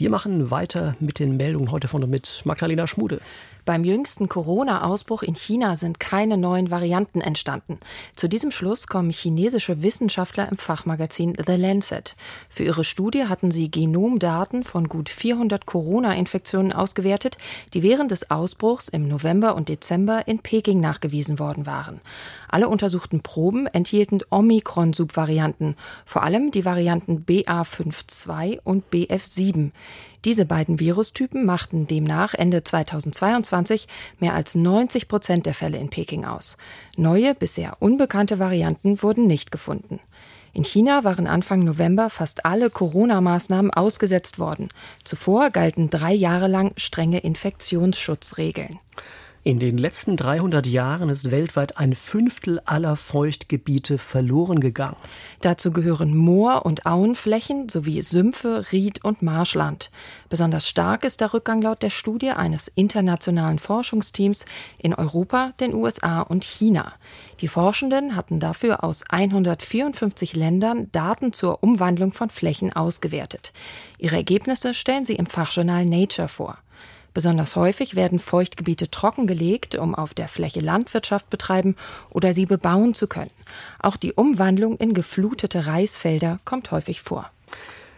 Wir machen weiter mit den Meldungen heute von und mit Magdalena Schmude. Beim jüngsten Corona-Ausbruch in China sind keine neuen Varianten entstanden. Zu diesem Schluss kommen chinesische Wissenschaftler im Fachmagazin The Lancet. Für ihre Studie hatten sie Genomdaten von gut 400 Corona-Infektionen ausgewertet, die während des Ausbruchs im November und Dezember in Peking nachgewiesen worden waren. Alle untersuchten Proben enthielten Omikron-Subvarianten, vor allem die Varianten BA52 und BF7. Diese beiden Virustypen machten demnach Ende 2022 mehr als 90 Prozent der Fälle in Peking aus. Neue, bisher unbekannte Varianten wurden nicht gefunden. In China waren Anfang November fast alle Corona-Maßnahmen ausgesetzt worden. Zuvor galten drei Jahre lang strenge Infektionsschutzregeln. In den letzten 300 Jahren ist weltweit ein Fünftel aller Feuchtgebiete verloren gegangen. Dazu gehören Moor- und Auenflächen sowie Sümpfe, Ried und Marschland. Besonders stark ist der Rückgang laut der Studie eines internationalen Forschungsteams in Europa, den USA und China. Die Forschenden hatten dafür aus 154 Ländern Daten zur Umwandlung von Flächen ausgewertet. Ihre Ergebnisse stellen sie im Fachjournal Nature vor. Besonders häufig werden Feuchtgebiete trockengelegt, um auf der Fläche Landwirtschaft betreiben oder sie bebauen zu können. Auch die Umwandlung in geflutete Reisfelder kommt häufig vor.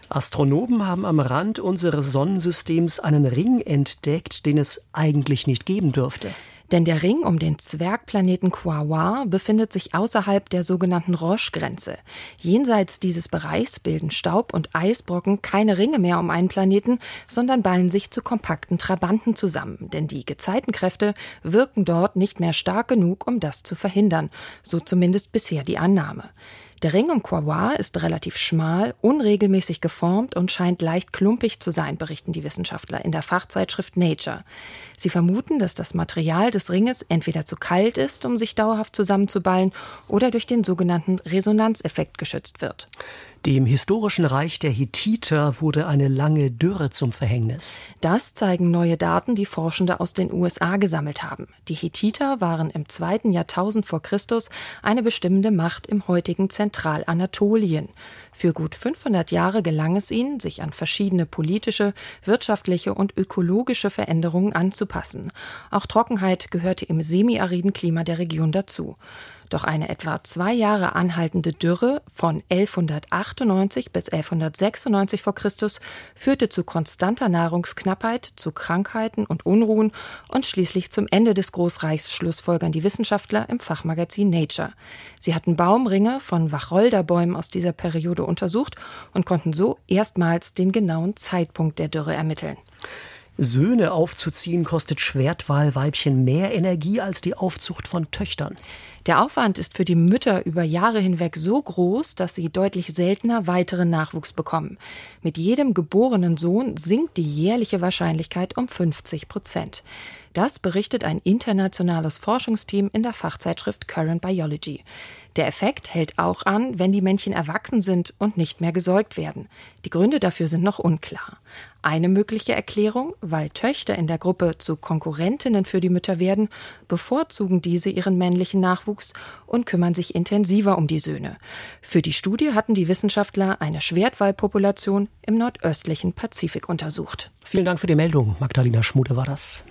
Astronomen haben am Rand unseres Sonnensystems einen Ring entdeckt, den es eigentlich nicht geben dürfte. Denn der Ring um den Zwergplaneten Quaoar befindet sich außerhalb der sogenannten Roche-Grenze. Jenseits dieses Bereichs bilden Staub und Eisbrocken keine Ringe mehr um einen Planeten, sondern ballen sich zu kompakten Trabanten zusammen. Denn die Gezeitenkräfte wirken dort nicht mehr stark genug, um das zu verhindern. So zumindest bisher die Annahme. Der Ring um Quaoar ist relativ schmal, unregelmäßig geformt und scheint leicht klumpig zu sein, berichten die Wissenschaftler in der Fachzeitschrift Nature. Sie vermuten, dass das Material des Ringes entweder zu kalt ist, um sich dauerhaft zusammenzuballen, oder durch den sogenannten Resonanzeffekt geschützt wird. Dem historischen Reich der Hittiter wurde eine lange Dürre zum Verhängnis. Das zeigen neue Daten, die Forschende aus den USA gesammelt haben. Die Hittiter waren im zweiten Jahrtausend vor Christus eine bestimmende Macht im heutigen Zentralanatolien. Für gut 500 Jahre gelang es ihnen, sich an verschiedene politische, wirtschaftliche und ökologische Veränderungen anzupassen. Auch Trockenheit gehörte im semiariden Klima der Region dazu. Doch eine etwa zwei Jahre anhaltende Dürre von 1198 bis 1196 vor Christus führte zu konstanter Nahrungsknappheit, zu Krankheiten und Unruhen und schließlich zum Ende des Großreichs schlussfolgern die Wissenschaftler im Fachmagazin Nature. Sie hatten Baumringe von Wacholderbäumen aus dieser Periode untersucht und konnten so erstmals den genauen Zeitpunkt der Dürre ermitteln. Söhne aufzuziehen kostet Schwertwalweibchen mehr Energie als die Aufzucht von Töchtern. Der Aufwand ist für die Mütter über Jahre hinweg so groß, dass sie deutlich seltener weiteren Nachwuchs bekommen. Mit jedem geborenen Sohn sinkt die jährliche Wahrscheinlichkeit um 50 Prozent. Das berichtet ein internationales Forschungsteam in der Fachzeitschrift Current Biology. Der Effekt hält auch an, wenn die Männchen erwachsen sind und nicht mehr gesäugt werden. Die Gründe dafür sind noch unklar. Eine mögliche Erklärung, weil Töchter in der Gruppe zu Konkurrentinnen für die Mütter werden, bevorzugen diese ihren männlichen Nachwuchs und kümmern sich intensiver um die Söhne. Für die Studie hatten die Wissenschaftler eine Schwertwalpopulation im nordöstlichen Pazifik untersucht. Vielen Dank für die Meldung. Magdalena Schmude war das.